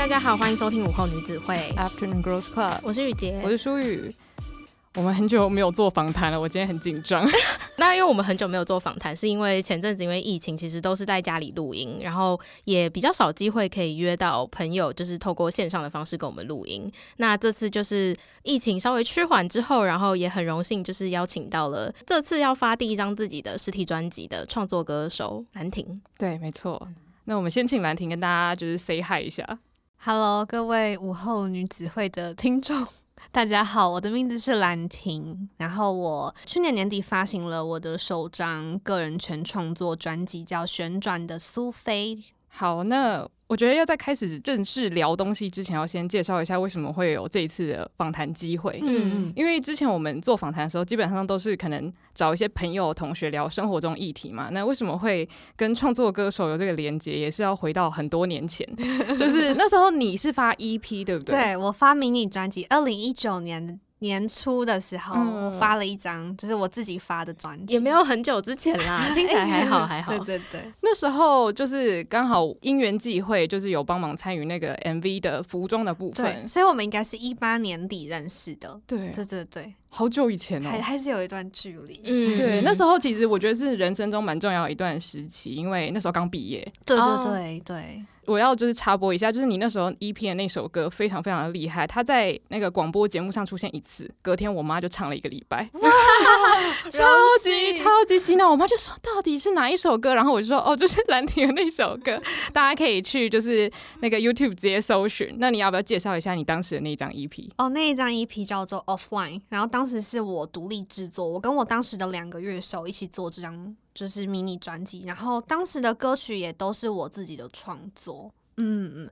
大家好，欢迎收听午后女子会 Afternoon Girls Club，我是雨洁，我是舒雨。我们很久没有做访谈了，我今天很紧张。那因为我们很久没有做访谈，是因为前阵子因为疫情，其实都是在家里录音，然后也比较少机会可以约到朋友，就是透过线上的方式跟我们录音。那这次就是疫情稍微趋缓之后，然后也很荣幸就是邀请到了这次要发第一张自己的实体专辑的创作歌手兰亭。对，没错。那我们先请兰亭跟大家就是 say hi 一下。Hello，各位午后女子会的听众。大家好，我的名字是兰婷，然后我去年年底发行了我的首张个人全创作专辑，叫《旋转的苏菲》。好，那。我觉得要在开始正式聊东西之前，要先介绍一下为什么会有这一次的访谈机会。嗯，因为之前我们做访谈的时候，基本上都是可能找一些朋友、同学聊生活中议题嘛。那为什么会跟创作歌手有这个连接，也是要回到很多年前，就是那时候你是发 EP 对不对？对，我发迷你专辑，二零一九年。年初的时候，嗯、我发了一张，就是我自己发的专辑，也没有很久之前啦，听起来还好还好。对对对，那时候就是刚好因缘际会，就是有帮忙参与那个 MV 的服装的部分，对，所以我们应该是一八年底认识的。对对对对，好久以前哦，还还是有一段距离。嗯，对，那时候其实我觉得是人生中蛮重要的一段时期，因为那时候刚毕业。对对对对。我要就是插播一下，就是你那时候 EP 的那首歌非常非常的厉害，他在那个广播节目上出现一次，隔天我妈就唱了一个礼拜，超级超级洗脑。我妈就说到底是哪一首歌，然后我就说哦，就是兰亭的那首歌，大家可以去就是那个 YouTube 直接搜寻。那你要不要介绍一下你当时的那张 EP？哦，那一张 EP 叫做 Offline，然后当时是我独立制作，我跟我当时的两个乐手一起做这张。就是迷你专辑，然后当时的歌曲也都是我自己的创作。嗯嗯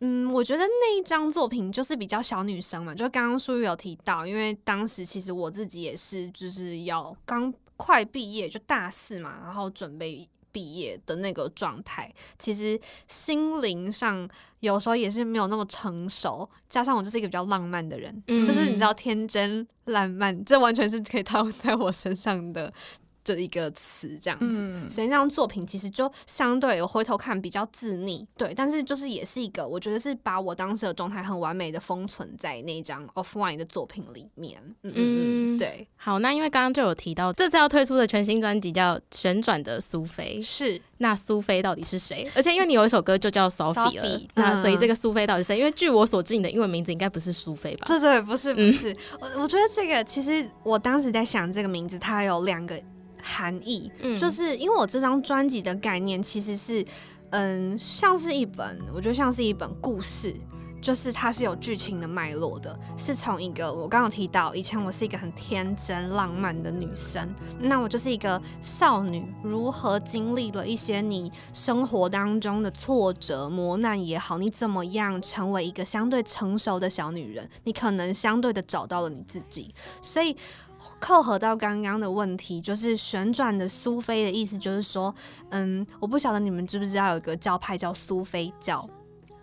嗯，我觉得那一张作品就是比较小女生嘛，就刚刚舒玉有提到，因为当时其实我自己也是就是要刚快毕业，就大四嘛，然后准备毕业的那个状态，其实心灵上有时候也是没有那么成熟，加上我就是一个比较浪漫的人，嗯、就是你知道天真烂漫，这完全是可以套在我身上的。这一个词这样子，嗯、所以那张作品其实就相对我回头看比较自溺，对，但是就是也是一个我觉得是把我当时的状态很完美的封存在那张 Offline 的作品里面。嗯，嗯对。好，那因为刚刚就有提到这次要推出的全新专辑叫《旋转的苏菲》，是那苏菲到底是谁？而且因为你有一首歌就叫 Sophie 了，那所以这个苏菲到底是谁？因为据我所知，你的英文名字应该不是苏菲吧？对对，不是不是。嗯、我我觉得这个其实我当时在想这个名字，它有两个。含义，嗯，就是因为我这张专辑的概念其实是，嗯，像是一本，我觉得像是一本故事，就是它是有剧情的脉络的，是从一个我刚刚提到，以前我是一个很天真浪漫的女生，那我就是一个少女，如何经历了一些你生活当中的挫折磨难也好，你怎么样成为一个相对成熟的小女人，你可能相对的找到了你自己，所以。扣合到刚刚的问题，就是旋转的苏菲的意思，就是说，嗯，我不晓得你们知不知道有一个教派叫苏菲教，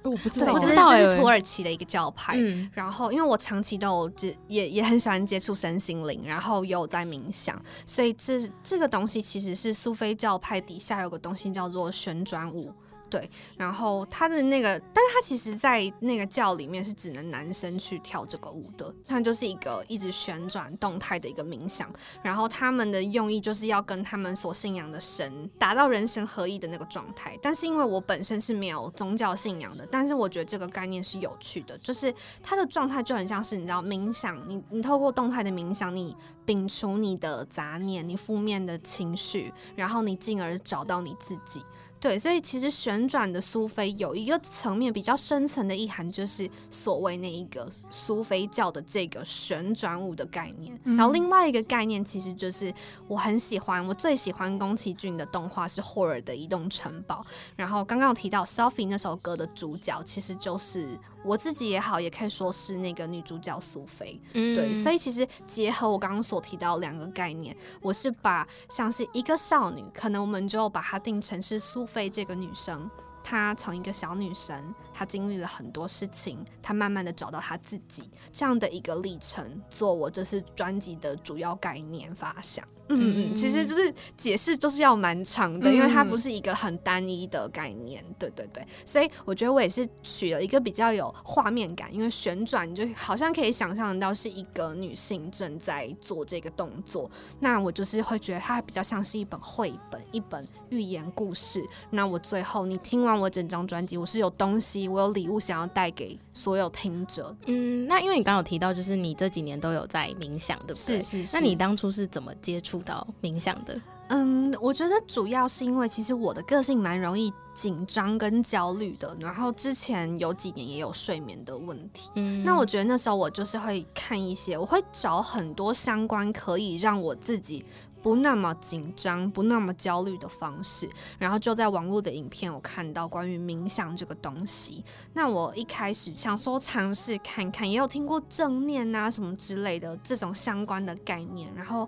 我不知道，我知道是土耳其的一个教派。嗯，然后因为我长期都有接，也也很喜欢接触身心灵，然后也有在冥想，所以这这个东西其实是苏菲教派底下有个东西叫做旋转舞。对，然后他的那个，但是他其实，在那个教里面是只能男生去跳这个舞的，它就是一个一直旋转动态的一个冥想，然后他们的用意就是要跟他们所信仰的神达到人神合一的那个状态。但是因为我本身是没有宗教信仰的，但是我觉得这个概念是有趣的，就是它的状态就很像是你知道冥想，你你透过动态的冥想，你摒除你的杂念，你负面的情绪，然后你进而找到你自己。对，所以其实旋转的苏菲有一个层面比较深层的意涵，就是所谓那一个苏菲教的这个旋转舞的概念。嗯、然后另外一个概念，其实就是我很喜欢，我最喜欢宫崎骏的动画是霍尔的移动城堡。然后刚刚有提到 Sophie 那首歌的主角，其实就是。我自己也好，也可以说是那个女主角苏菲，嗯、对，所以其实结合我刚刚所提到两个概念，我是把像是一个少女，可能我们就把它定成是苏菲这个女生，她从一个小女生他经历了很多事情，他慢慢的找到他自己这样的一个历程，做我这次专辑的主要概念发想。嗯嗯，其实就是解释就是要蛮长的，因为它不是一个很单一的概念。对对对，所以我觉得我也是取了一个比较有画面感，因为旋转就好像可以想象到是一个女性正在做这个动作，那我就是会觉得它比较像是一本绘本，一本寓言故事。那我最后你听完我整张专辑，我是有东西，我有礼物想要带给所有听者。嗯，那因为你刚刚有提到，就是你这几年都有在冥想，对不对？是是是。那你当初是怎么接触到冥想的？嗯，我觉得主要是因为其实我的个性蛮容易紧张跟焦虑的，然后之前有几年也有睡眠的问题。嗯，那我觉得那时候我就是会看一些，我会找很多相关可以让我自己不那么紧张、不那么焦虑的方式。然后就在网络的影片，我看到关于冥想这个东西。那我一开始想说尝试看看，也有听过正念啊什么之类的这种相关的概念，然后。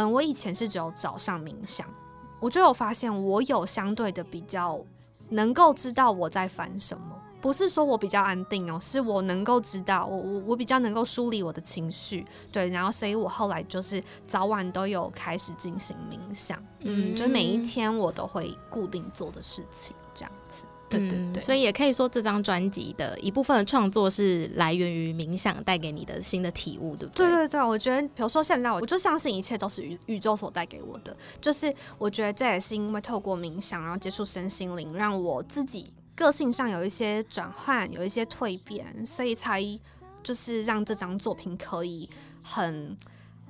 嗯，我以前是只有早上冥想，我就有发现我有相对的比较能够知道我在烦什么，不是说我比较安定哦，是我能够知道我我我比较能够梳理我的情绪，对，然后所以我后来就是早晚都有开始进行冥想，嗯，就每一天我都会固定做的事情这样子。对对对，所以也可以说这张专辑的一部分的创作是来源于冥想带给你的新的体悟，对不对？对对对，我觉得，比如说现在我，我就相信一切都是宇宇宙所带给我的，就是我觉得这也是因为透过冥想，然后接触身心灵，让我自己个性上有一些转换，有一些蜕变，所以才就是让这张作品可以很。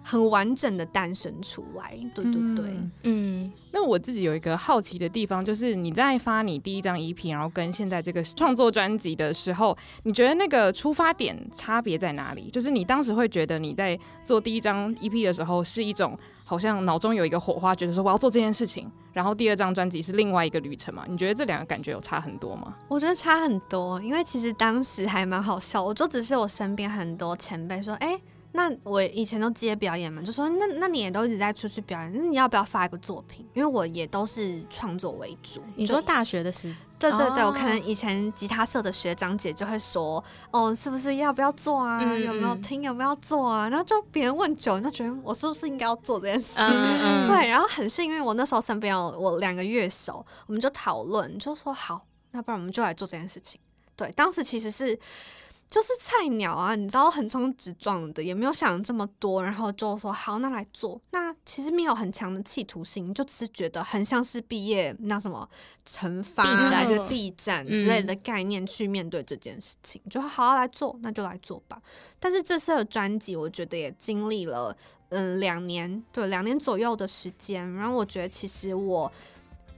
很完整的诞生出来，对对对，嗯，嗯，那我自己有一个好奇的地方，就是你在发你第一张 EP，然后跟现在这个创作专辑的时候，你觉得那个出发点差别在哪里？就是你当时会觉得你在做第一张 EP 的时候是一种好像脑中有一个火花，觉得说我要做这件事情，然后第二张专辑是另外一个旅程嘛？你觉得这两个感觉有差很多吗？我觉得差很多，因为其实当时还蛮好笑，我就只是我身边很多前辈说，哎、欸。那我以前都接表演嘛，就说那那你也都一直在出去表演，那你要不要发一个作品？因为我也都是创作为主。你说大学的时，对对对，我可能以前吉他社的学长姐就会说，哦，是不是要不要做啊？嗯、有没有听？有没有做啊？然后就别人问久，就觉得我是不是应该要做这件事？嗯、对，然后很幸运，我那时候身边有我两个乐手，我们就讨论，就说好，那不然我们就来做这件事情。对，当时其实是。就是菜鸟啊，你知道横冲直撞的，也没有想这么多，然后就说好，那来做。那其实没有很强的企图心，就只是觉得很像是毕业那什么惩罚还是避战之类的概念去面对这件事情，嗯、就好好来做，那就来做吧。但是这次的专辑，我觉得也经历了嗯两年，对两年左右的时间，然后我觉得其实我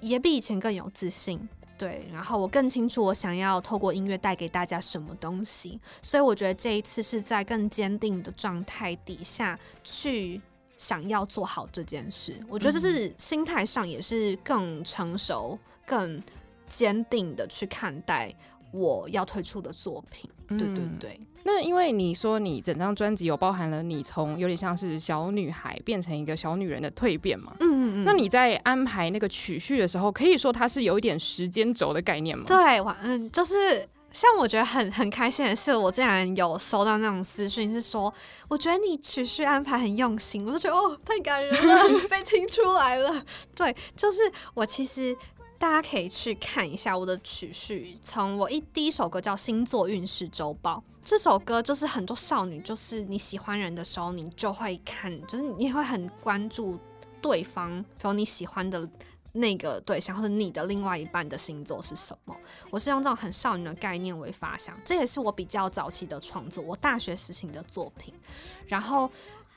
也比以前更有自信。对，然后我更清楚我想要透过音乐带给大家什么东西，所以我觉得这一次是在更坚定的状态底下去想要做好这件事。我觉得这是心态上也是更成熟、更坚定的去看待我要推出的作品。对对对。那因为你说你整张专辑有包含了你从有点像是小女孩变成一个小女人的蜕变嘛？嗯嗯嗯。那你在安排那个曲序的时候，可以说它是有一点时间轴的概念吗？对，我嗯，就是像我觉得很很开心的是，我竟然有收到那种私讯，是说我觉得你曲序安排很用心，我就觉得哦，太感人了，被听出来了。对，就是我其实。大家可以去看一下我的曲序，从我一第一首歌叫《星座运势周报》，这首歌就是很多少女，就是你喜欢人的时候，你就会看，就是你会很关注对方，比如你喜欢的那个对象，或者你的另外一半的星座是什么。我是用这种很少女的概念为发想，这也是我比较早期的创作，我大学时期的作品。然后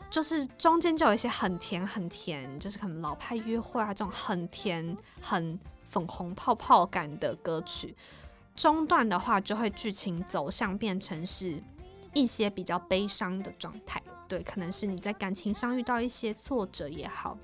就是中间就有一些很甜很甜，就是可能老派约会啊这种很甜很。粉红泡泡感的歌曲，中段的话就会剧情走向变成是一些比较悲伤的状态，对，可能是你在感情上遇到一些挫折也好，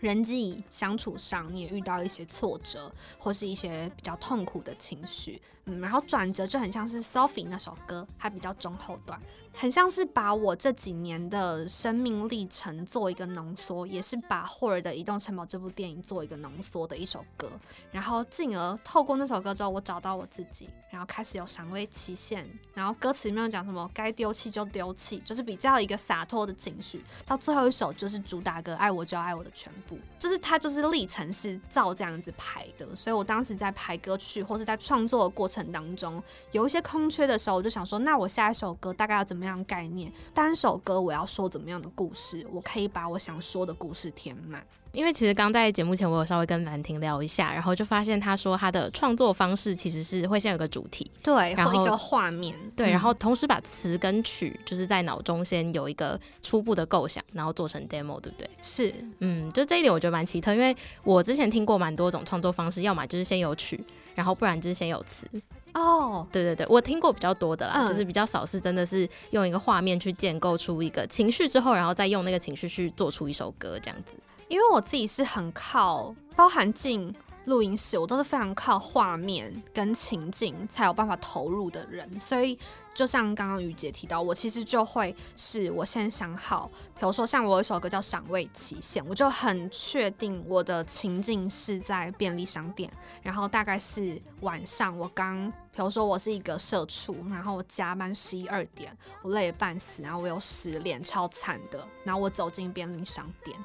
人际相处上你也遇到一些挫折，或是一些比较痛苦的情绪，嗯，然后转折就很像是 Sophie 那首歌，它比较中后段，很像是把我这几年的生命历程做一个浓缩，也是把霍尔的《移动城堡》这部电影做一个浓缩的一首歌，然后进而透过那首歌之后，我找到我自己，然后开始有赏味期限，然后歌词里面有讲什么该丢弃就丢弃，就是比较一个洒脱的情绪，到最后一首就是主打歌《爱我就爱我的全部》，就是它就是历程是照这样子排的，所以我当时在排歌曲或是在创作的过程当中，有一些空缺的时候，我就想说，那我下一首歌大概要怎么样？样概念，单首歌我要说怎么样的故事，我可以把我想说的故事填满。因为其实刚在节目前，我有稍微跟兰婷聊一下，然后就发现他说他的创作方式其实是会先有个主题，对，然后一个画面，对，然后同时把词跟曲就是在脑中先有一个初步的构想，然后做成 demo，对不对？是，嗯，就这一点我觉得蛮奇特，因为我之前听过蛮多种创作方式，要么就是先有曲，然后不然就是先有词。哦，对对对，我听过比较多的啦，嗯、就是比较少是真的是用一个画面去建构出一个情绪之后，然后再用那个情绪去做出一首歌这样子。因为我自己是很靠，包含进录音室，我都是非常靠画面跟情境才有办法投入的人，所以就像刚刚于姐提到，我其实就会是我先想好，比如说像我有一首歌叫《赏味期限》，我就很确定我的情境是在便利商店，然后大概是晚上，我刚，比如说我是一个社畜，然后我加班十一二点，我累得半死，然后我又失恋，超惨的，然后我走进便利商店。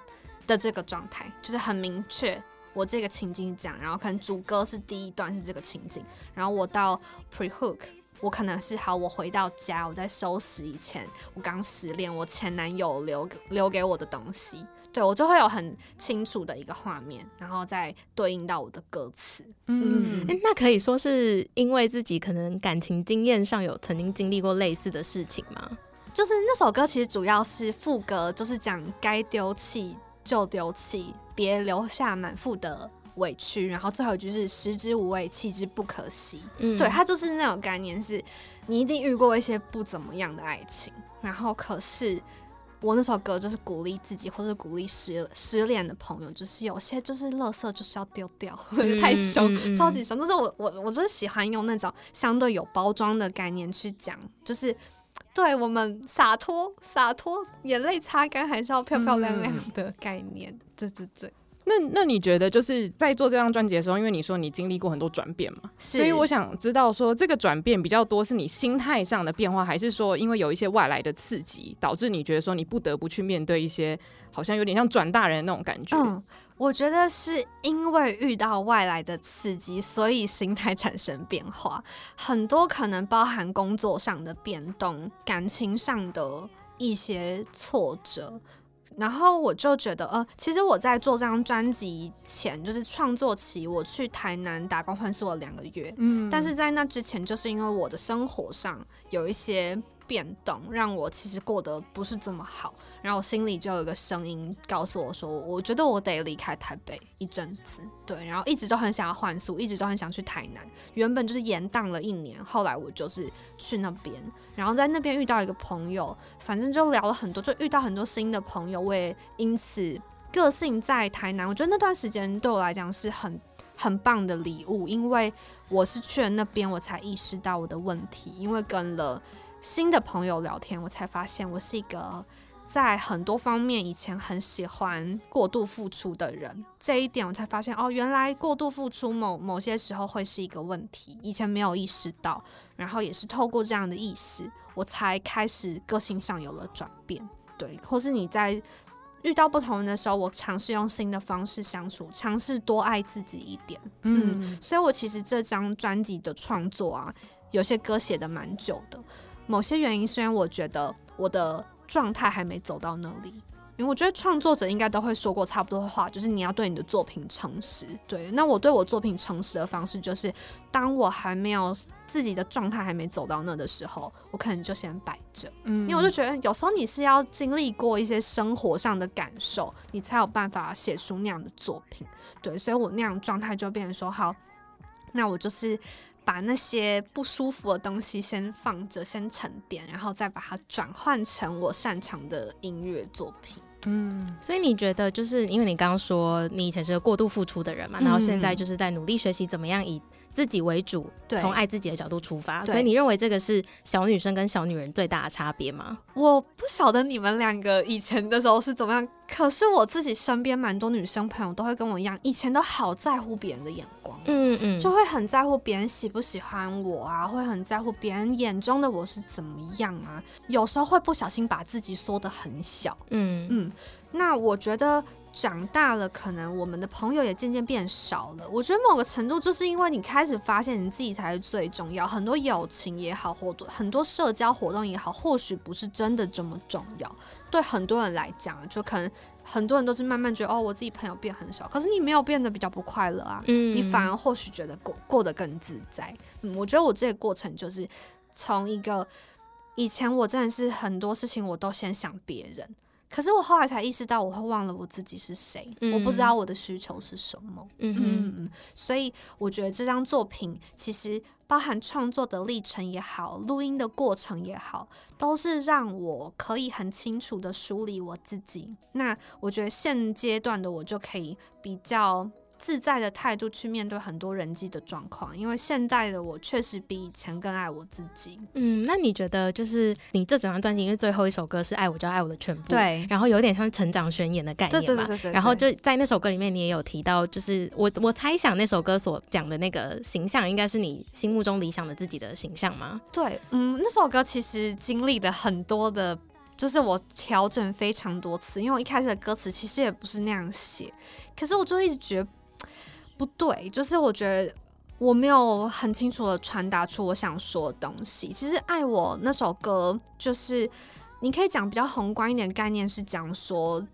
的这个状态就是很明确，我这个情景讲，然后可能主歌是第一段是这个情景，然后我到 pre hook，我可能是好，我回到家，我在收拾以前我刚失恋，我前男友留留给我的东西，对，我就会有很清楚的一个画面，然后再对应到我的歌词。嗯，欸，那可以说是因为自己可能感情经验上有曾经经历过类似的事情吗？就是那首歌其实主要是副歌，就是讲该丢弃。就丢弃，别留下满腹的委屈。然后最后一句是“食之无味，弃之不可惜”。嗯，对，它就是那种概念是，是你一定遇过一些不怎么样的爱情。然后可是我那首歌就是鼓励自己，或者鼓励失失恋的朋友，就是有些就是垃圾就是要丢掉，嗯、太凶，超级凶。但是我我我就是喜欢用那种相对有包装的概念去讲，就是。对我们洒脱，洒脱，眼泪擦干还是要漂漂亮亮的概念。嗯、对对对。那那你觉得就是在做这张专辑的时候，因为你说你经历过很多转变嘛，所以我想知道说这个转变比较多是你心态上的变化，还是说因为有一些外来的刺激，导致你觉得说你不得不去面对一些好像有点像转大人的那种感觉？嗯我觉得是因为遇到外来的刺激，所以心态产生变化。很多可能包含工作上的变动、感情上的一些挫折。然后我就觉得，呃，其实我在做这张专辑前，就是创作期，我去台南打工换宿了两个月。嗯，但是在那之前，就是因为我的生活上有一些。变动让我其实过得不是这么好，然后我心里就有一个声音告诉我说，我觉得我得离开台北一阵子，对，然后一直都很想要换宿，一直都很想去台南，原本就是延宕了一年，后来我就是去那边，然后在那边遇到一个朋友，反正就聊了很多，就遇到很多新的朋友，我也因此个性在台南，我觉得那段时间对我来讲是很很棒的礼物，因为我是去了那边，我才意识到我的问题，因为跟了。新的朋友聊天，我才发现我是一个在很多方面以前很喜欢过度付出的人。这一点我才发现，哦，原来过度付出某某些时候会是一个问题，以前没有意识到。然后也是透过这样的意识，我才开始个性上有了转变。对，或是你在遇到不同人的时候，我尝试用新的方式相处，尝试多爱自己一点。嗯，嗯，所以我其实这张专辑的创作啊，有些歌写的蛮久的。某些原因，虽然我觉得我的状态还没走到那里，因为我觉得创作者应该都会说过差不多的话，就是你要对你的作品诚实。对，那我对我作品诚实的方式，就是当我还没有自己的状态还没走到那的时候，我可能就先摆着。嗯，因为我就觉得有时候你是要经历过一些生活上的感受，你才有办法写出那样的作品。对，所以我那样状态就变成说，好，那我就是。把那些不舒服的东西先放着，先沉淀，然后再把它转换成我擅长的音乐作品。嗯，所以你觉得，就是因为你刚刚说你以前是个过度付出的人嘛，嗯、然后现在就是在努力学习怎么样以自己为主，对，从爱自己的角度出发。所以你认为这个是小女生跟小女人最大的差别吗？我不晓得你们两个以前的时候是怎么样，可是我自己身边蛮多女生朋友都会跟我一样，以前都好在乎别人的眼光，嗯嗯，就会很在乎别人喜不喜欢我啊，会很在乎别人眼中的我是怎么样啊，有时候会不小心把自己缩得很小，嗯嗯，那我觉得。长大了，可能我们的朋友也渐渐变少了。我觉得某个程度就是因为你开始发现你自己才是最重要。很多友情也好，或多很多社交活动也好，或许不是真的这么重要。对很多人来讲，就可能很多人都是慢慢觉得哦，我自己朋友变很少，可是你没有变得比较不快乐啊。嗯，你反而或许觉得过过得更自在。嗯，我觉得我这个过程就是从一个以前我真的是很多事情我都先想别人。可是我后来才意识到，我会忘了我自己是谁，嗯、我不知道我的需求是什么。嗯，所以我觉得这张作品其实包含创作的历程也好，录音的过程也好，都是让我可以很清楚的梳理我自己。那我觉得现阶段的我就可以比较。自在的态度去面对很多人际的状况，因为现在的我确实比以前更爱我自己。嗯，那你觉得就是你这整张专辑，因为最后一首歌是《爱我就爱我的全部》，对，然后有点像成长宣言的概念嘛。对对对对对。然后就在那首歌里面，你也有提到，就是我我猜想那首歌所讲的那个形象，应该是你心目中理想的自己的形象吗？对，嗯，那首歌其实经历了很多的，就是我调整非常多次，因为我一开始的歌词其实也不是那样写，可是我就一直觉得。不对，就是我觉得我没有很清楚的传达出我想说的东西。其实《爱我》那首歌，就是你可以讲比较宏观一点概念，是讲说。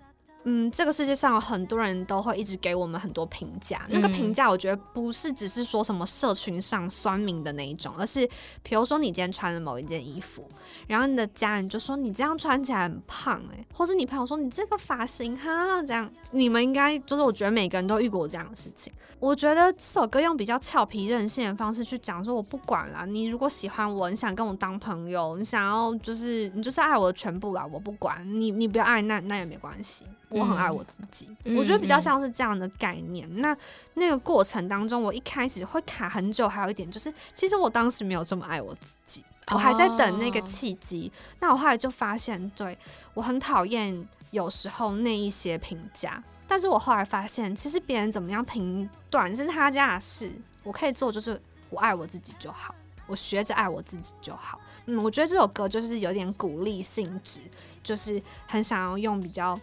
嗯，这个世界上很多人都会一直给我们很多评价，那个评价我觉得不是只是说什么社群上酸民的那一种，而是比如说你今天穿了某一件衣服，然后你的家人就说你这样穿起来很胖哎、欸，或是你朋友说你这个发型哈这样，你们应该就是我觉得每个人都遇过这样的事情。我觉得这首歌用比较俏皮任性的方式去讲，说我不管啦，你如果喜欢我，你想跟我当朋友，你想要就是你就是爱我的全部啦，我不管你，你不要爱那那也没关系。我很爱我自己，嗯、我觉得比较像是这样的概念。嗯、那那个过程当中，我一开始会卡很久，还有一点就是，其实我当时没有这么爱我自己，我还在等那个契机。哦、那我后来就发现，对，我很讨厌有时候那一些评价，但是我后来发现，其实别人怎么样评断是他家的事，我可以做就是我爱我自己就好，我学着爱我自己就好。嗯，我觉得这首歌就是有点鼓励性质，就是很想要用比较。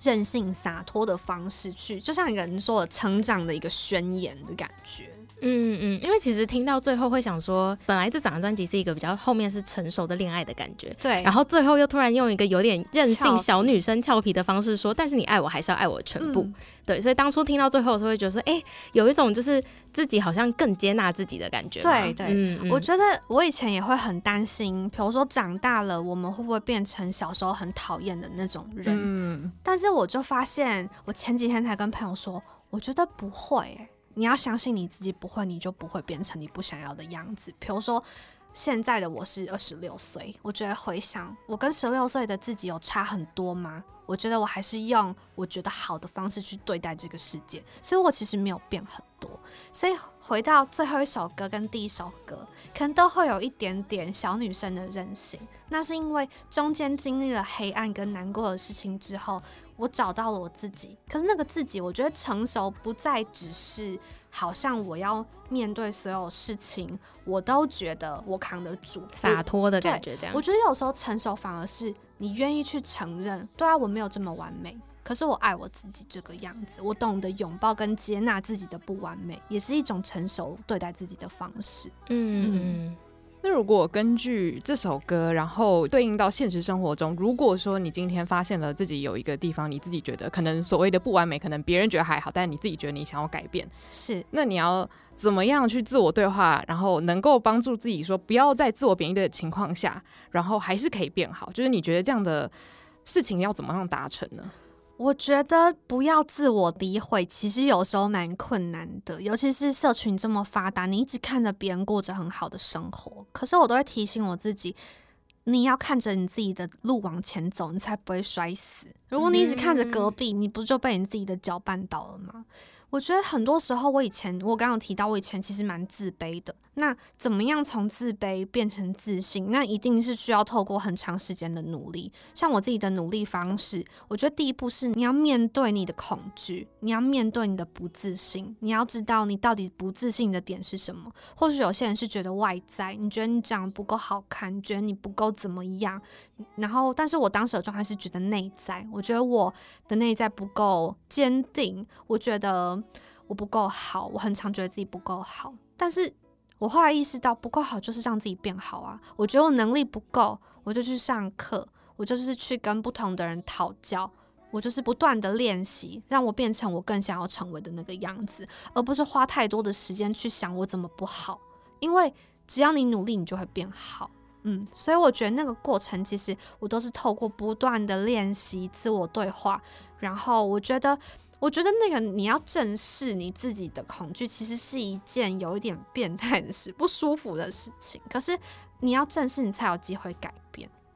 任性洒脱的方式去，就像一个人说的成长的一个宣言的感觉。嗯嗯，因为其实听到最后会想说，本来这整张专辑是一个比较后面是成熟的恋爱的感觉，对，然后最后又突然用一个有点任性小女生俏皮的方式说，但是你爱我还是要爱我全部，嗯、对，所以当初听到最后的时候会觉得说，哎、欸，有一种就是自己好像更接纳自己的感觉。对对，嗯嗯、我觉得我以前也会很担心，比如说长大了我们会不会变成小时候很讨厌的那种人？嗯，但是我就发现，我前几天才跟朋友说，我觉得不会、欸。你要相信你自己不会，你就不会变成你不想要的样子。比如说，现在的我是二十六岁，我觉得回想我跟十六岁的自己有差很多吗？我觉得我还是用我觉得好的方式去对待这个世界，所以我其实没有变很多。所以回到最后一首歌跟第一首歌，可能都会有一点点小女生的任性。那是因为中间经历了黑暗跟难过的事情之后，我找到了我自己。可是那个自己，我觉得成熟不再只是好像我要面对所有事情，我都觉得我扛得住，洒脱的感觉。这样，我觉得有时候成熟反而是你愿意去承认，对啊，我没有这么完美，可是我爱我自己这个样子，我懂得拥抱跟接纳自己的不完美，也是一种成熟对待自己的方式。嗯。嗯那如果根据这首歌，然后对应到现实生活中，如果说你今天发现了自己有一个地方，你自己觉得可能所谓的不完美，可能别人觉得还好，但你自己觉得你想要改变，是，那你要怎么样去自我对话，然后能够帮助自己说不要在自我贬义的情况下，然后还是可以变好，就是你觉得这样的事情要怎么样达成呢？我觉得不要自我诋毁，其实有时候蛮困难的，尤其是社群这么发达，你一直看着别人过着很好的生活，可是我都会提醒我自己，你要看着你自己的路往前走，你才不会摔死。如果你一直看着隔壁，你不就被你自己的脚绊倒了吗？我觉得很多时候，我以前我刚刚提到，我以前其实蛮自卑的。那怎么样从自卑变成自信？那一定是需要透过很长时间的努力。像我自己的努力方式，我觉得第一步是你要面对你的恐惧，你要面对你的不自信，你要知道你到底不自信的点是什么。或许有些人是觉得外在，你觉得你长得不够好看，觉得你不够怎么样。然后，但是我当时的状态是觉得内在，我觉得我的内在不够坚定，我觉得我不够好，我很常觉得自己不够好，但是。我后来意识到，不够好就是让自己变好啊！我觉得我能力不够，我就去上课，我就是去跟不同的人讨教，我就是不断的练习，让我变成我更想要成为的那个样子，而不是花太多的时间去想我怎么不好。因为只要你努力，你就会变好。嗯，所以我觉得那个过程，其实我都是透过不断的练习、自我对话，然后我觉得。我觉得那个你要正视你自己的恐惧，其实是一件有一点变态的事，不舒服的事情。可是你要正视，你才有机会改。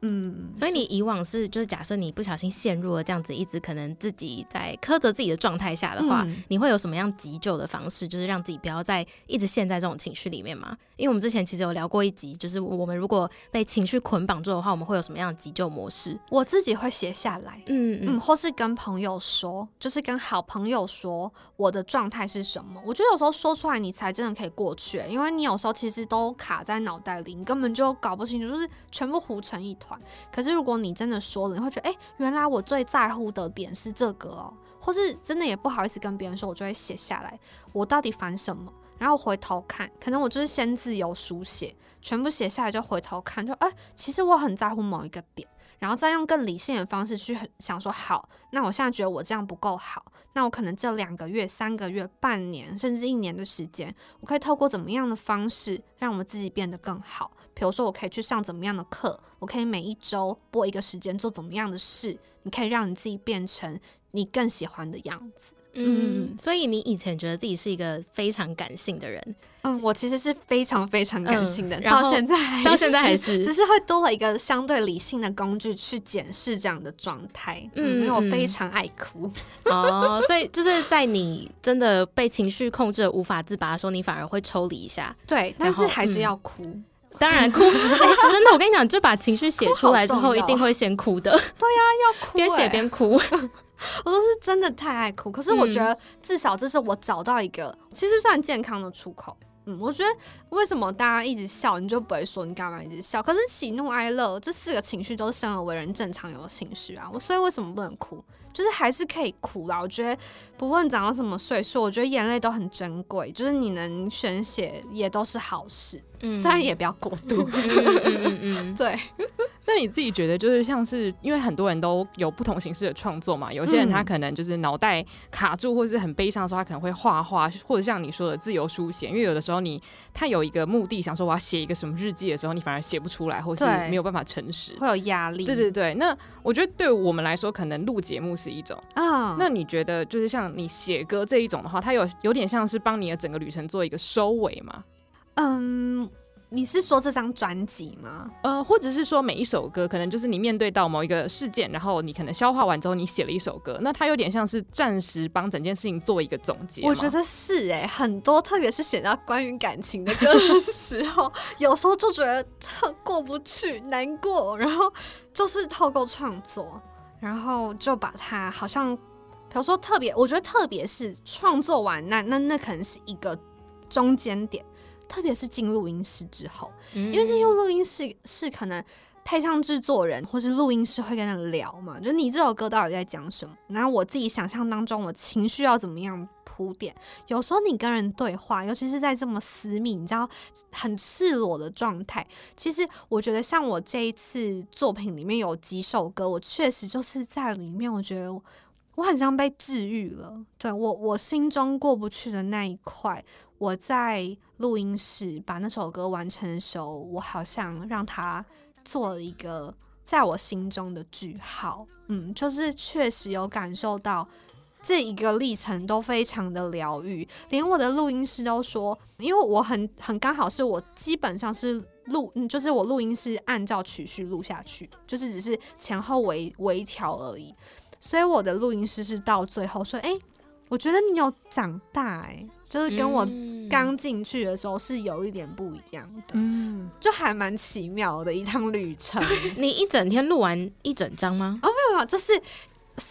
嗯，所以你以往是就是假设你不小心陷入了这样子一直可能自己在苛责自己的状态下的话，嗯，你会有什么样急救的方式，就是让自己不要再一直陷在这种情绪里面吗？因为我们之前其实有聊过一集，就是我们如果被情绪捆绑住的话，我们会有什么样的急救模式？我自己会写下来，嗯嗯，嗯，或是跟朋友说，就是跟好朋友说我的状态是什么。我觉得有时候说出来，你才真的可以过去，因为你有时候其实都卡在脑袋里，你根本就搞不清楚，就是全部糊成一团。可是如果你真的说了，你会觉得，哎、原来我最在乎的点是这个哦，或是真的也不好意思跟别人说，我就会写下来，我到底烦什么，然后回头看，可能我就是先自由书写，全部写下来就回头看，就，哎、其实我很在乎某一个点。然后再用更理性的方式去想说，好，那我现在觉得我这样不够好，那我可能这两个月、三个月、半年，甚至一年的时间，我可以透过怎么样的方式让我自己变得更好？比如说，我可以去上怎么样的课，我可以每一周拨一个时间做怎么样的事，你可以让你自己变成你更喜欢的样子。嗯，所以你以前觉得自己是一个非常感性的人。嗯，我其实是非常非常感性的，嗯、到现在 到现在还是，只是会多了一个相对理性的工具去检视这样的状态。嗯，因为我非常爱哭。哦，所以就是在你真的被情绪控制无法自拔的时候，你反而会抽离一下。对，但是还是要哭。嗯、当然哭，真的，我跟你讲，就把情绪写出来之后，一定会先哭的。对呀、啊，要哭、欸，边写边哭。我都是真的太爱哭，可是我觉得至少这是我找到一个、嗯、其实算健康的出口。嗯，我觉得为什么大家一直笑，你就不会说你干嘛一直笑？可是喜怒哀乐这四个情绪都是生而为人正常有的情绪啊，我所以为什么不能哭？就是还是可以哭啦。我觉得不论长到什么岁数，我觉得眼泪都很珍贵，就是你能宣泄也都是好事。嗯，虽然也不要过度。嗯嗯嗯嗯，对。那你自己觉得，就是像是因为很多人都有不同形式的创作嘛，有些人他可能就是脑袋卡住，或是很悲伤的时候，他可能会画画，或者像你说的自由书写。因为有的时候你他有一个目的，想说我要写一个什么日记的时候，你反而写不出来，或是没有办法诚实，会有压力。对对对。那我觉得对我们来说，可能录节目是一种啊。那你觉得，就是像你写歌这一种的话，它有有点像是帮你的整个旅程做一个收尾吗？嗯。你是说这张专辑吗？呃，或者是说每一首歌，可能就是你面对到某一个事件，然后你可能消化完之后，你写了一首歌，那它有点像是暂时帮整件事情做一个总结。我觉得是哎、欸，很多特别是写到关于感情的歌的时候，有时候就觉得特过不去，难过，然后就是透过创作，然后就把它好像，比如说特别，我觉得特别是创作完那那那可能是一个中间点。特别是进录音室之后，因为进入录音室是可能配上制作人或是录音师会跟他聊嘛，就你这首歌到底在讲什么？然后我自己想象当中，我情绪要怎么样铺垫？有时候你跟人对话，尤其是在这么私密、你知道很赤裸的状态，其实我觉得像我这一次作品里面有几首歌，我确实就是在里面，我觉得我很像被治愈了。对，我，我心中过不去的那一块。我在录音室把那首歌完成的时候，我好像让他做了一个在我心中的句号。嗯，就是确实有感受到这一个历程都非常的疗愈，连我的录音师都说，因为我很很刚好是我基本上是录，就是我录音是按照曲序录下去，就是只是前后微微调而已，所以我的录音师是到最后说，诶。我觉得你有长大哎、欸，就是跟我刚进去的时候是有一点不一样的，嗯，就还蛮奇妙的一趟旅程。你一整天录完一整张吗？哦，没有没有，就是。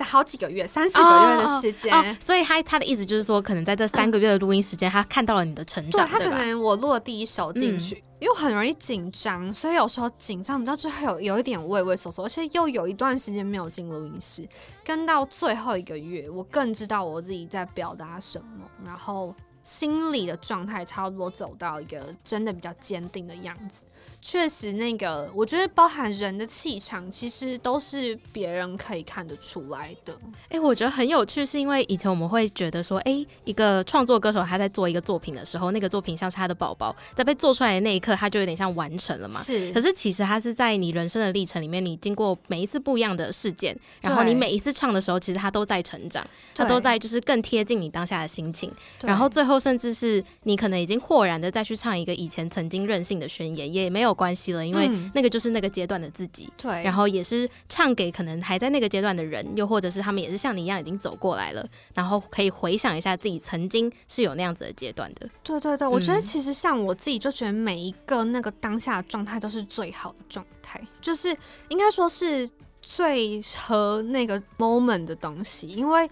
好几个月，三四个月的时间，oh, oh, oh, 所以他他的意思就是说，可能在这三个月的录音时间，他看到了你的成长。对，他可能我录了第一首进去，嗯、因为我很容易紧张，所以有时候紧张，你知道就会有有一点畏畏缩缩，而且又有一段时间没有进录音室，跟到最后一个月，我更知道我自己在表达什么，然后心理的状态差不多走到一个真的比较坚定的样子。确实，那个我觉得包含人的气场，其实都是别人可以看得出来的。哎、欸，我觉得很有趣，是因为以前我们会觉得说，哎、欸，一个创作歌手他在做一个作品的时候，那个作品像是他的宝宝，在被做出来的那一刻，他就有点像完成了嘛。是。可是其实他是在你人生的历程里面，你经过每一次不一样的事件，然后你每一次唱的时候，其实他都在成长，他都在就是更贴近你当下的心情。然后最后甚至是你可能已经豁然的再去唱一个以前曾经任性的宣言，也没有。有关系了，因为那个就是那个阶段的自己，对、嗯，然后也是唱给可能还在那个阶段的人，又或者是他们也是像你一样已经走过来了，然后可以回想一下自己曾经是有那样子的阶段的。对对对，我觉得其实像我自己就觉得每一个那个当下的状态都是最好的状态，就是应该说是最合那个 moment 的东西，因为。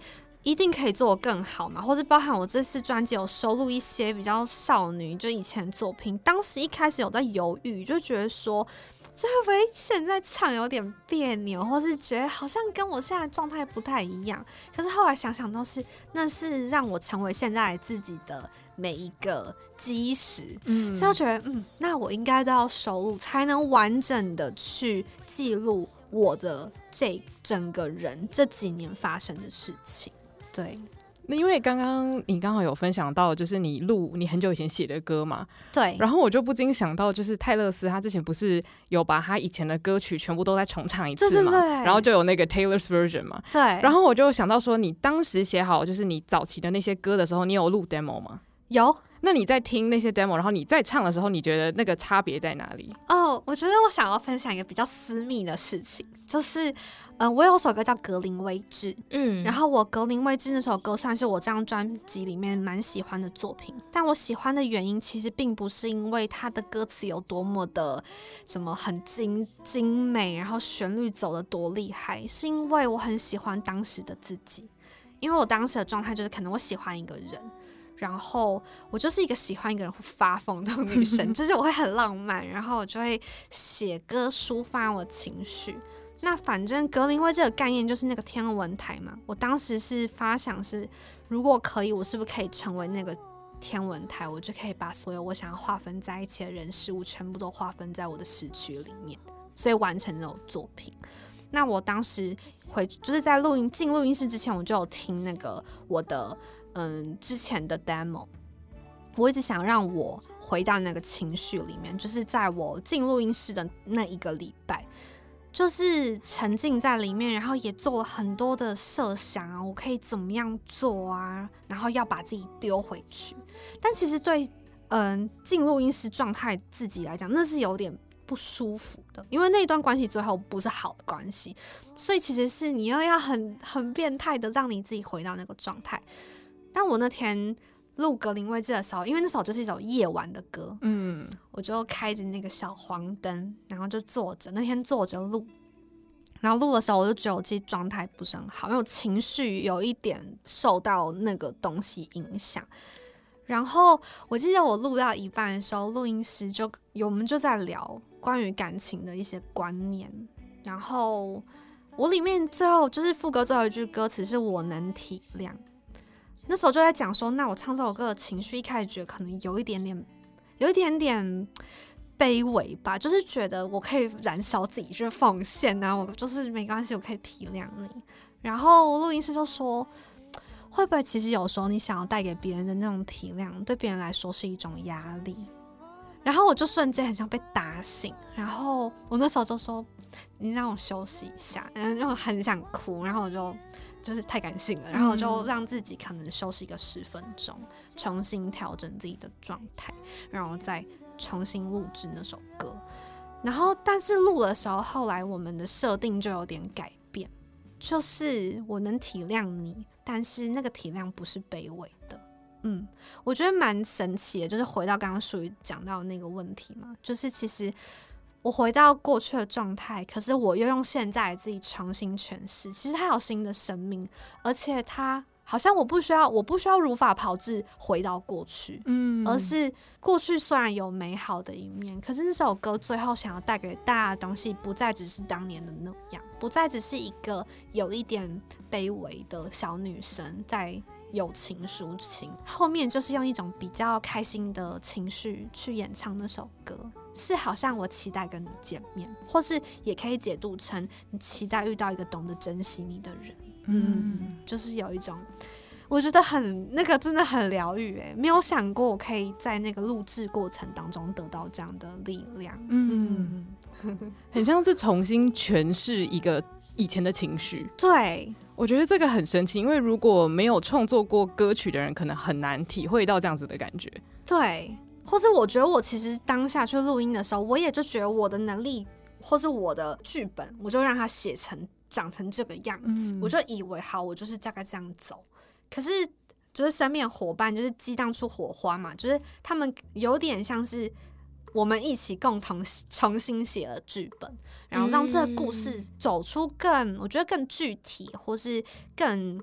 一定可以做得更好嘛，或是包含我这次专辑有收录一些比较少女就以前作品，当时一开始有在犹豫，就觉得说这会不会现在唱有点别扭，或是觉得好像跟我现在状态不太一样。可是后来想想都是，那是让我成为现在自己的每一个基石。嗯，所以我觉得，嗯，那我应该都要收录，才能完整的去记录我的这整个人这几年发生的事情。对，那因为刚刚你刚好有分享到，就是你录你很久以前写的歌嘛，对，然后我就不禁想到，就是泰勒斯他之前不是有把他以前的歌曲全部都再重唱一次嘛，然后就有那个 Taylor's version 嘛，对，然后我就想到说，你当时写好就是你早期的那些歌的时候，你有录 demo 吗？有。那你在听那些 demo，然后你在唱的时候，你觉得那个差别在哪里？哦，oh, 我觉得我想要分享一个比较私密的事情，就是，嗯，我有首歌叫《格林威治》，嗯，然后我《格林威治》那首歌算是我这张专辑里面蛮喜欢的作品，但我喜欢的原因其实并不是因为它的歌词有多么的什么很精精美，然后旋律走的多厉害，是因为我很喜欢当时的自己，因为我当时的状态就是可能我喜欢一个人。然后我就是一个喜欢一个人会发疯的女生，就是我会很浪漫，然后我就会写歌抒发我情绪。那反正格林威这个概念就是那个天文台嘛。我当时是发想是，如果可以，我是不是可以成为那个天文台？我就可以把所有我想要划分在一起的人事物全部都划分在我的时区里面，所以完成这种作品。那我当时回就是在录音进录音室之前，我就有听那个我的。嗯，之前的 demo，我一直想让我回到那个情绪里面，就是在我进录音室的那一个礼拜，就是沉浸在里面，然后也做了很多的设想啊，我可以怎么样做啊，然后要把自己丢回去。但其实对嗯进录音室状态自己来讲，那是有点不舒服的，因为那段关系最后不是好的关系，所以其实是你又要很很变态的让你自己回到那个状态。但我那天录《格林威治》的时候，因为那首就是一首夜晚的歌，嗯，我就开着那个小黄灯，然后就坐着。那天坐着录，然后录的时候，我就觉得我自己状态不是很好，因为我情绪有一点受到那个东西影响。然后我记得我录到一半的时候，录音师就有我们就在聊关于感情的一些观念。然后我里面最后就是副歌最后一句歌词是我能体谅。那时候就在讲说，那我唱这首歌的情绪，一开始觉得可能有一点点，有一点点卑微吧，就是觉得我可以燃烧自己，就是奉献啊，我就是没关系，我可以体谅你。然后录音师就说，会不会其实有时候你想要带给别人的那种体谅，对别人来说是一种压力？然后我就瞬间很像被打醒，然后我那时候就说，你让我休息一下，然后很想哭，然后我就。就是太感性了，然后就让自己可能休息个十分钟，重新调整自己的状态，然后再重新录制那首歌。然后，但是录的时候，后来我们的设定就有点改变，就是我能体谅你，但是那个体谅不是卑微的。嗯，我觉得蛮神奇的，就是回到刚刚属于讲到的那个问题嘛，就是其实我回到过去的状态，可是我又用现在自己重新诠释，其实他有新的生命，而且他好像我不需要，我不需要如法炮制回到过去，嗯，而是过去虽然有美好的一面，可是那首歌最后想要带给大家的东西，不再只是当年的那样，不再只是一个有一点卑微的小女生在。友情抒情，后面就是用一种比较开心的情绪去演唱那首歌，是好像我期待跟你见面，或是也可以解读成你期待遇到一个懂得珍惜你的人。嗯，嗯，就是有一种，我觉得很那个真的很疗愈哎，没有想过我可以在那个录制过程当中得到这样的力量。嗯，很像是重新诠释一个以前的情绪。对。我觉得这个很神奇，因为如果没有创作过歌曲的人，可能很难体会到这样子的感觉。对，或是我觉得我其实当下去录音的时候，我也就觉得我的能力，或是我的剧本，我就让它写成长成这个样子，嗯、我就以为好，我就是大概这样走。可是就是身边伙伴就是激荡出火花嘛，就是他们有点像是。我们一起共同重新写了剧本，然后让这个故事走出更，我觉得更具体，或是更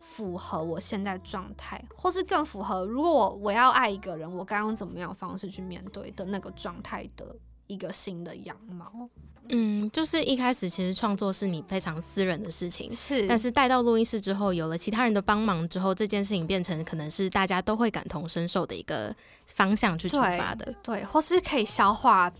符合我现在状态，或是更符合如果我我要爱一个人，我该用怎么样方式去面对的那个状态的一个新的样貌。嗯，就是一开始其实创作是你非常私人的事情，是，但是带到录音室之后，有了其他人的帮忙之后，这件事情变成可能是大家都会感同身受的一个方向去出发的，对，对，或是可以消化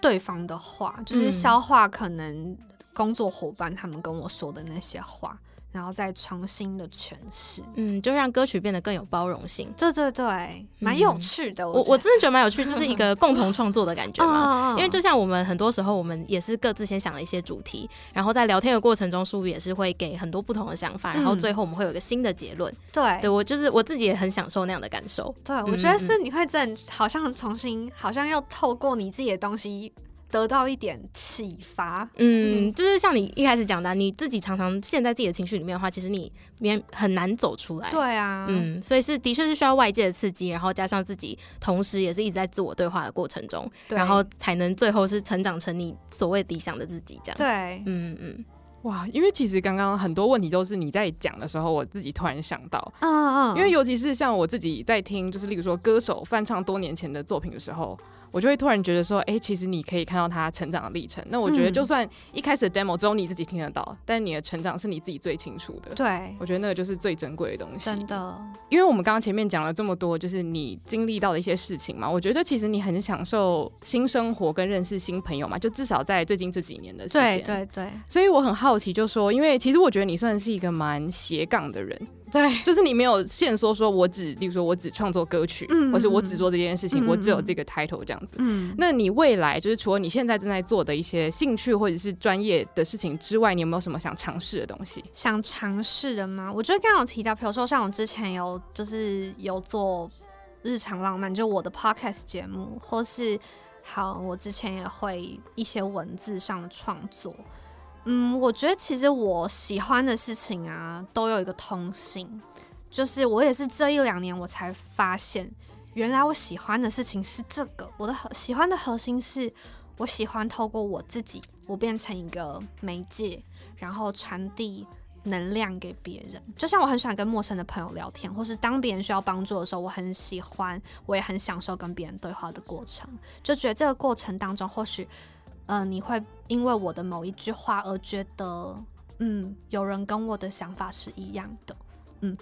对方的话，就是消化可能工作伙伴他们跟我说的那些话。然后再重新的诠释，嗯，就让歌曲变得更有包容性。对对对，蛮有趣的。我我真的觉得蛮有趣，就是一个共同创作的感觉嘛。因为就像我们很多时候，我们也是各自先想了一些主题，然后在聊天的过程中，书也是会给很多不同的想法，然后最后我们会有一个新的结论。对，对我就是我自己也很享受那样的感受。对，我觉得是你会真好像重新，好像又透过你自己的东西。得到一点启发，嗯，就是像你一开始讲的，你自己常常陷在自己的情绪里面的话，其实你免很难走出来。对啊，嗯，所以是的确是需要外界的刺激，然后加上自己，同时也是一直在自我对话的过程中，然后才能最后是成长成你所谓理想的自己这样。对，嗯嗯，哇，因为其实刚刚很多问题都是你在讲的时候，我自己突然想到，嗯嗯，因为尤其是像我自己在听，就是例如说歌手翻唱多年前的作品的时候。我就会突然觉得说，哎、欸，其实你可以看到他成长的历程。那我觉得，就算一开始的 demo 只有你自己听得到，嗯、但你的成长是你自己最清楚的。对，我觉得那个就是最珍贵的东西。真的，因为我们刚刚前面讲了这么多，就是你经历到的一些事情嘛。我觉得其实你很享受新生活跟认识新朋友嘛，就至少在最近这几年的时间。对对对。所以我很好奇，就说，因为其实我觉得你算是一个蛮斜杠的人。对，就是你没有限缩，说我只，例如说我只创作歌曲，嗯、或是我只做这件事情，嗯、我只有这个 title 这样子。嗯，那你未来就是除了你现在正在做的一些兴趣或者是专业的事情之外，你有没有什么想尝试的东西？想尝试的吗？我觉得刚刚有提到，比如说像我之前有就是有做日常浪漫，就我的 podcast 节目，或是好，我之前也会一些文字上的创作。嗯，我觉得其实我喜欢的事情啊，都有一个通性，就是我也是这一两年我才发现，原来我喜欢的事情是这个。我的核喜欢的核心是，我喜欢透过我自己，我变成一个媒介，然后传递能量给别人。就像我很喜欢跟陌生的朋友聊天，或是当别人需要帮助的时候，我很喜欢，我也很享受跟别人对话的过程，就觉得这个过程当中或许。嗯、你会因为我的某一句话而觉得，嗯，有人跟我的想法是一样的，嗯，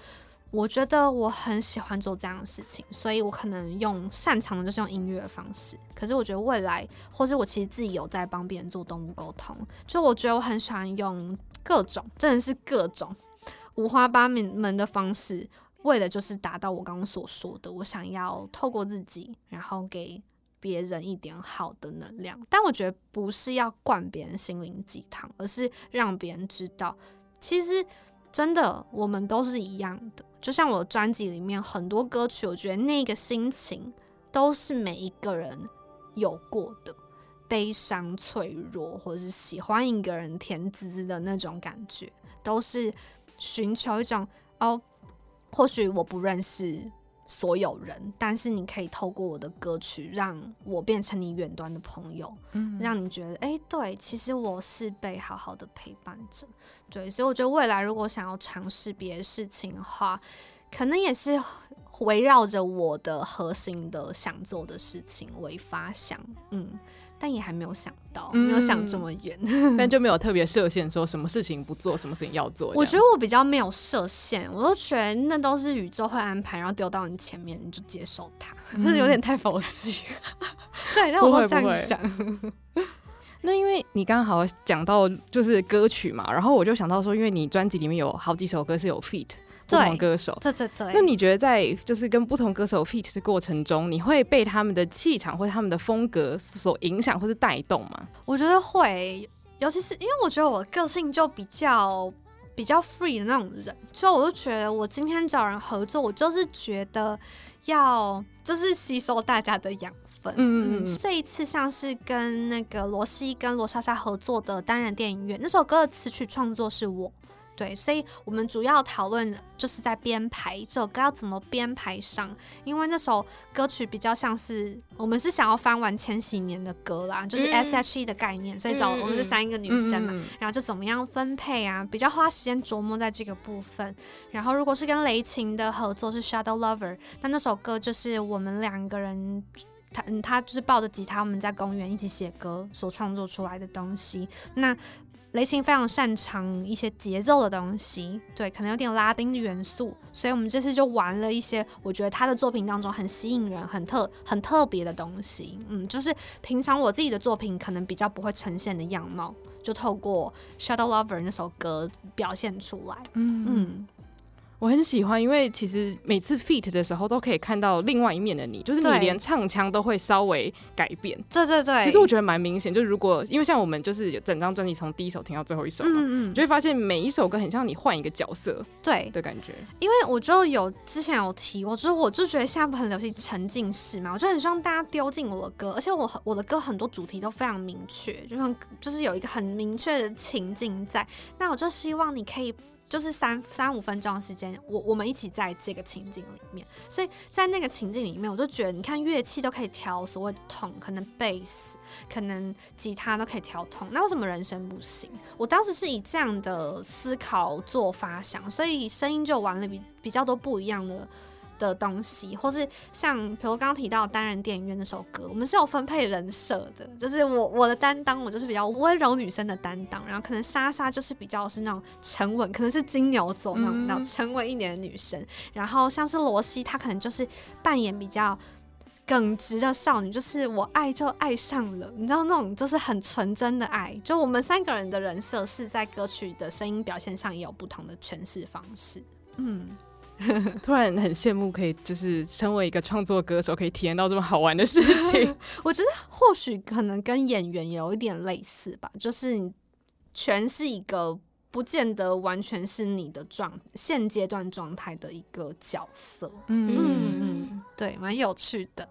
我觉得我很喜欢做这样的事情，所以我可能用擅长的就是用音乐的方式。可是我觉得未来，或是我其实自己有在帮别人做动物沟通，就我觉得我很喜欢用各种，真的是各种五花八门的方式，为了就是达到我刚刚所说的，我想要透过自己，然后给。别人一点好的能量，但我觉得不是要灌别人心灵鸡汤，而是让别人知道，其实真的我们都是一样的。就像我专辑里面很多歌曲，我觉得那个心情都是每一个人有过的。悲伤、脆弱，或者是喜欢一个人甜滋滋的那种感觉，都是寻求一种哦，或许我不认识所有人，但是你可以透过我的歌曲，让我变成你远端的朋友，嗯，让你觉得，哎、欸，对，其实我是被好好的陪伴着，对，所以我觉得未来如果想要尝试别的事情的话，可能也是围绕着我的核心的想做的事情为发想，嗯。但也还没有想到，没有想这么远，嗯，但就没有 特别设限，说什么事情不做，什么事情要做。我觉得我比较没有设限，我都觉得那都是宇宙会安排，然后丢到你前面，你就接受它，就、嗯、是 有点太佛系。对，那我会这样想。那因为你刚好讲到就是歌曲嘛，然后我就想到说，因为你专辑里面有好几首歌是有 feat。不同歌手，对对对。那你觉得在就是跟不同歌手 feat 的过程中，你会被他们的气场或者他们的风格所影响或是带动吗？我觉得会，尤其是因为我觉得我个性就比较比较 free 的那种人，所以我就觉得我今天找人合作，我就是觉得要就是吸收大家的养分。嗯，嗯，这一次像是跟那个罗西跟罗莎莎合作的单人电影院，那首歌的词曲创作是我。对，所以我们主要讨论就是在编排这首歌要怎么编排上，因为那首歌曲比较像是我们是想要翻完千禧年的歌啦，就是 S H E 的概念，所以找我们是三个女生嘛，然后就怎么样分配啊，比较花时间琢磨在这个部分。然后如果是跟雷琴的合作是 Shadow Lover，那那首歌就是我们两个人，他嗯他就是抱着吉他，我们在公园一起写歌所创作出来的东西。那雷琴非常擅长一些节奏的东西，对，可能有点拉丁的元素，所以我们这次就玩了一些我觉得他的作品当中很吸引人、很特、很特别的东西，嗯，就是平常我自己的作品可能比较不会呈现的样貌，就透过《Shadow Lover》那首歌表现出来，嗯。嗯我很喜欢，因为其实每次 feat 的时候都可以看到另外一面的你，就是你连唱腔都会稍微改变。对对对，其实我觉得蛮明显，就是如果因为像我们就是有整张专辑从第一首听到最后一首嘛，嗯嗯，你就会发现每一首歌很像你换一个角色，对的感觉。因为我就有之前有提过，就是我就觉得现在不很流行沉浸式嘛，我就很希望大家丢进我的歌，而且我我的歌很多主题都非常明确，就像就是有一个很明确的情境在，那我就希望你可以。就是三三五分钟的时间，我我们一起在这个情境里面，所以在那个情境里面，我就觉得，你看乐器都可以调所谓的 tone，可能贝斯，可能吉他都可以调痛那为什么人声不行？我当时是以这样的思考做发想，所以声音就玩了比比较多不一样的。的东西，或是像比如刚刚提到单人电影院那首歌，我们是有分配人设的，就是我我的担当，我就是比较温柔女生的担当，然后可能莎莎就是比较是那种沉稳，可能是金牛座那种那种沉稳一点的女生，然后像是罗西，她可能就是扮演比较耿直的少女，就是我爱就爱上了，你知道那种就是很纯真的爱，就我们三个人的人设是在歌曲的声音表现上也有不同的诠释方式，嗯。突然很羡慕，可以就是身为一个创作歌手，可以体验到这么好玩的事情。我觉得或许可能跟演员有一点类似吧，就是你全是一个不见得完全是你的状现阶段状态的一个角色。嗯嗯嗯，对，蛮有趣的。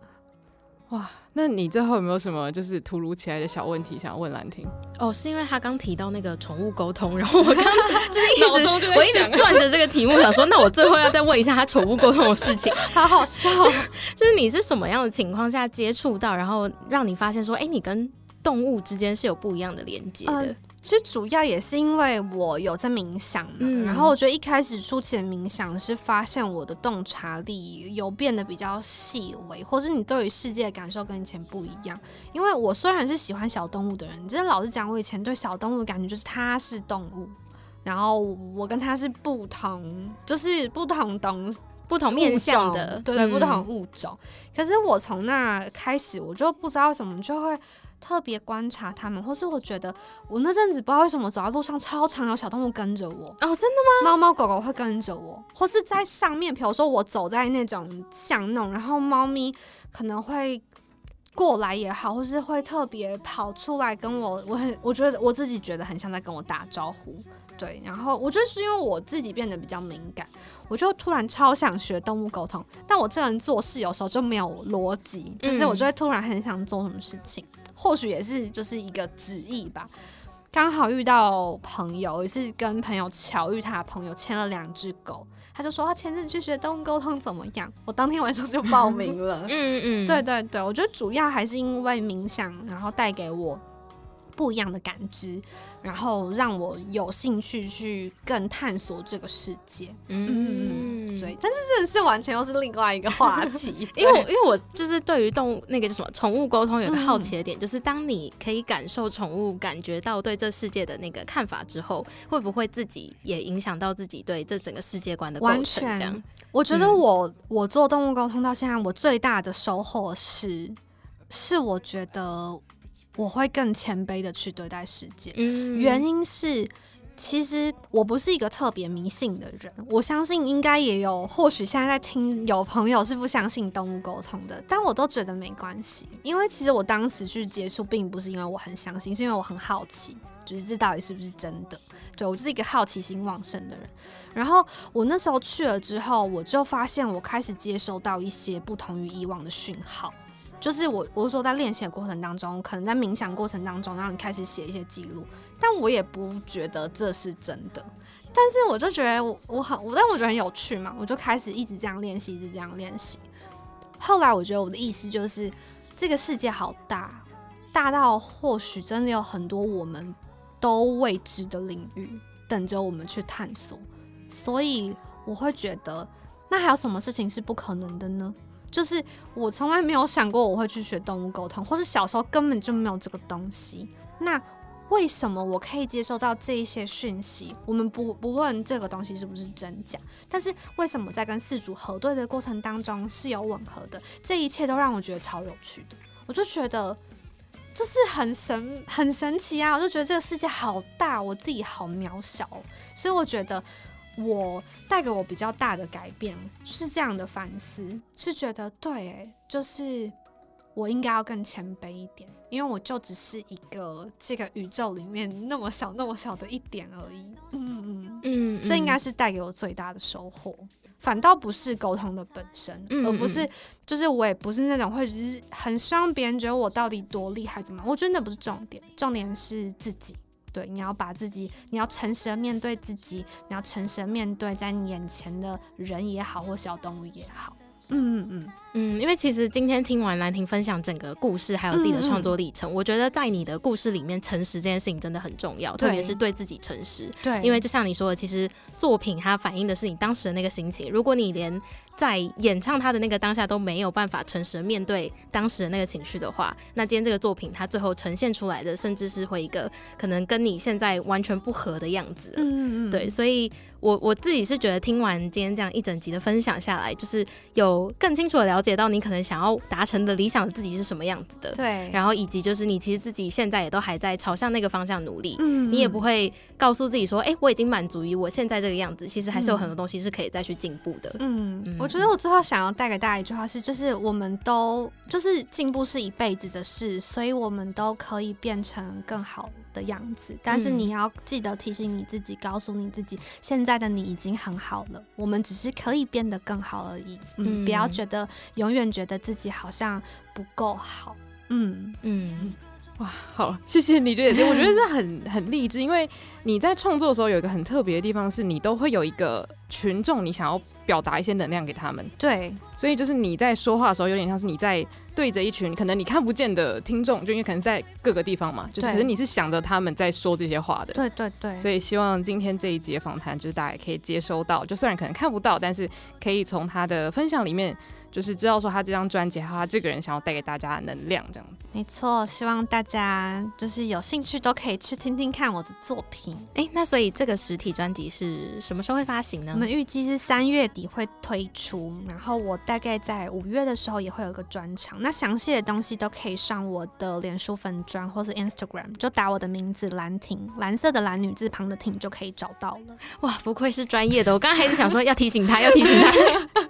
哇，那你最后有没有什么就是突如其来的小问题想要问兰婷？哦，是因为他刚提到那个宠物沟通，然后我刚 就是一直我一直转着这个题目，想说那我最后要再问一下他宠物沟通的事情，好好笑。就是你是什么样的情况下接触到，然后让你发现说，哎、欸，你跟动物之间是有不一样的连接的？呃其实主要也是因为我有在冥想嘛，嗯，然后我觉得一开始初期的冥想是发现我的洞察力有变得比较细微，或是你对于世界的感受跟以前不一样。因为我虽然是喜欢小动物的人，真的老实讲，我以前对小动物的感觉就是它是动物，然后我跟它是不同，就是不同东不同面向的，对对，不同物种。嗯，可是我从那开始，我就不知道为什么就会。特别观察他们，或是我觉得我那阵子不知道为什么走在路上超常有小动物跟着我哦，真的吗？猫猫狗狗会跟着我，或是在上面，比如说我走在那种巷弄，然后猫咪可能会过来也好，或是会特别跑出来跟我，我很我觉得我自己觉得很像在跟我打招呼，对。然后我觉得是因为我自己变得比较敏感，我就突然超想学动物沟通，但我这人做事有时候就没有逻辑，就是我就会突然很想做什么事情。或许也是就是一个旨意吧。刚好遇到朋友，也是跟朋友巧遇，他的朋友牵了两只狗，他就说他前阵去学动物沟通怎么样？我当天晚上就报名了。嗯嗯，对对对，我觉得主要还是因为冥想，然后带给我不一样的感知。然后让我有兴趣去更探索这个世界，嗯，对，但是这是完全又是另外一个话题，因 为因为我就是对于动物那个叫什么宠物沟通有个好奇的点，嗯、就是当你可以感受宠物感觉到对这世界的那个看法之后，会不会自己也影响到自己对这整个世界观的构成？这样，我觉得我、嗯、我做动物沟通到现在，我最大的收获是，是我觉得。我会更谦卑的去对待世界，嗯，原因是其实我不是一个特别迷信的人，我相信应该也有，或许现在在听有朋友是不相信动物沟通的，但我都觉得没关系，因为其实我当时去接触，并不是因为我很相信，是因为我很好奇，就是这到底是不是真的？对，我就是一个好奇心旺盛的人。然后我那时候去了之后，我就发现我开始接收到一些不同于以往的讯号。就是我，我说在练习的过程当中，可能在冥想过程当中，让你开始写一些记录，但我也不觉得这是真的。但是我就觉得我我很我，但我觉得很有趣嘛，我就开始一直这样练习，一直这样练习。后来我觉得我的意思就是，这个世界好大，大到或许真的有很多我们都未知的领域等着我们去探索。所以我会觉得，那还有什么事情是不可能的呢？就是我从来没有想过我会去学动物沟通，或是小时候根本就没有这个东西。那为什么我可以接收到这一些讯息？我们不不论这个东西是不是真假，但是为什么在跟四主核对的过程当中是有吻合的？这一切都让我觉得超有趣的。我就觉得就是很神很神奇啊！我就觉得这个世界好大，我自己好渺小，所以我觉得。我带给我比较大的改变是这样的反思，是觉得对，就是我应该要更谦卑一点，因为我就只是一个这个宇宙里面那么小、那么小的一点而已。嗯嗯嗯，这应该是带给我最大的收获，反倒不是沟通的本身，而不是就是我也不是那种会很希望别人觉得我到底多厉害怎么，我觉得那不是重点，重点是自己。对，你要把自己，你要诚实的面对自己，你要诚实的面对在你眼前的人也好，或小动物也好。嗯嗯嗯。嗯，因为其实今天听完兰亭分享整个故事，还有自己的创作历程，嗯嗯，我觉得在你的故事里面，诚实这件事情真的很重要，特别是对自己诚实。对，因为就像你说的，其实作品它反映的是你当时的那个心情，如果你连在演唱他的那个当下都没有办法诚实的面对当时的那个情绪的话，那今天这个作品它最后呈现出来的，甚至是会一个可能跟你现在完全不合的样子。嗯嗯，对，所以我我自己是觉得听完今天这样一整集的分享下来，就是有更清楚的了解到你可能想要达成的理想的自己是什么样子的。对，然后以及就是你其实自己现在也都还在朝向那个方向努力。嗯，你也不会告诉自己说，哎、欸，我已经满足于我现在这个样子，其实还是有很多东西是可以再去进步的。嗯嗯。我觉得我最后想要带给大家一句话是，就是我们都就是进步是一辈子的事，所以我们都可以变成更好的样子。但是你要记得提醒你自己，告诉你自己，现在的你已经很好了，我们只是可以变得更好而已。嗯，不要觉得永远觉得自己好像不够好。嗯嗯。哇，好，谢谢你这点，我觉得这很很励志，因为你在创作的时候有一个很特别的地方，是你都会有一个群众，你想要表达一些能量给他们。对，所以就是你在说话的时候，有点像是你在对着一群可能你看不见的听众，就因为可能在各个地方嘛，就是可是你是想着他们在说这些话的。对对对。所以希望今天这一节访谈，就是大家也可以接收到，就虽然可能看不到，但是可以从他的分享里面。就是知道说他这张专辑，他这个人想要带给大家的能量，这样子。没错，希望大家就是有兴趣都可以去听听看我的作品。哎、欸，那所以这个实体专辑是什么时候会发行呢？我们预计是三月底会推出，然后我大概在五月的时候也会有个专场。那详细的东西都可以上我的脸书粉专或是 Instagram，就打我的名字兰亭，蓝色的蓝女字旁的亭就可以找到了。哇，不愧是专业的，我刚刚还是想说要提醒他，要提醒他。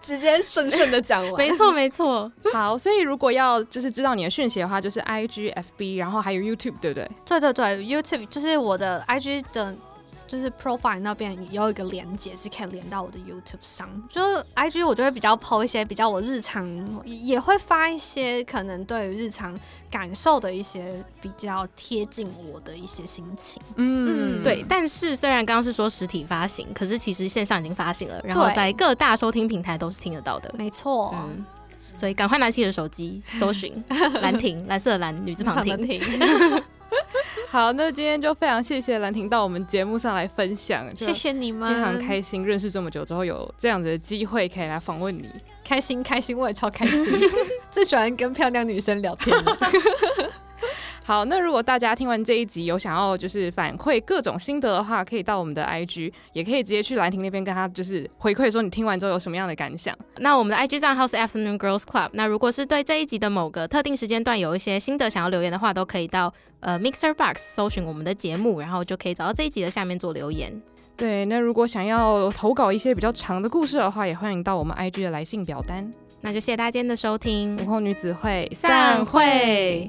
直接顺顺的讲完，没错没错。好，所以如果要就是知道你的讯息的话，就是 I G F B，然后还有 YouTube，对不对？对对对，YouTube 就是我的 I G 的就是 profile 那边有一个连接是可以连到我的 YouTube 上，就 IG 我就会比较 po 一些比较我日常也会发一些可能对于日常感受的一些比较贴近我的一些心情。嗯，对。但是虽然刚刚是说实体发行，可是其实线上已经发行了，然后在各大收听平台都是听得到的。没错。嗯。所以赶快拿起你的手机搜寻 兰亭，蓝色的蓝，女字旁亭。好，那今天就非常谢谢兰亭到我们节目上来分享，谢谢你们，非常开心认识这么久之后有这样子的机会可以来访问你，开心开心，我也超开心，最喜欢跟漂亮女生聊天了。好，那如果大家听完这一集有想要就是反馈各种心得的话，可以到我们的 IG，也可以直接去兰亭那边跟他就是回馈说你听完之后有什么样的感想。那我们的 IG 账号是 Afternoon Girls Club。那如果是对这一集的某个特定时间段有一些心得想要留言的话，都可以到呃 Mixer Box 搜寻我们的节目，然后就可以找到这一集的下面做留言。对，那如果想要投稿一些比较长的故事的话，也欢迎到我们 IG 的来信表单。那就谢谢大家今天的收听，午后女子会散会。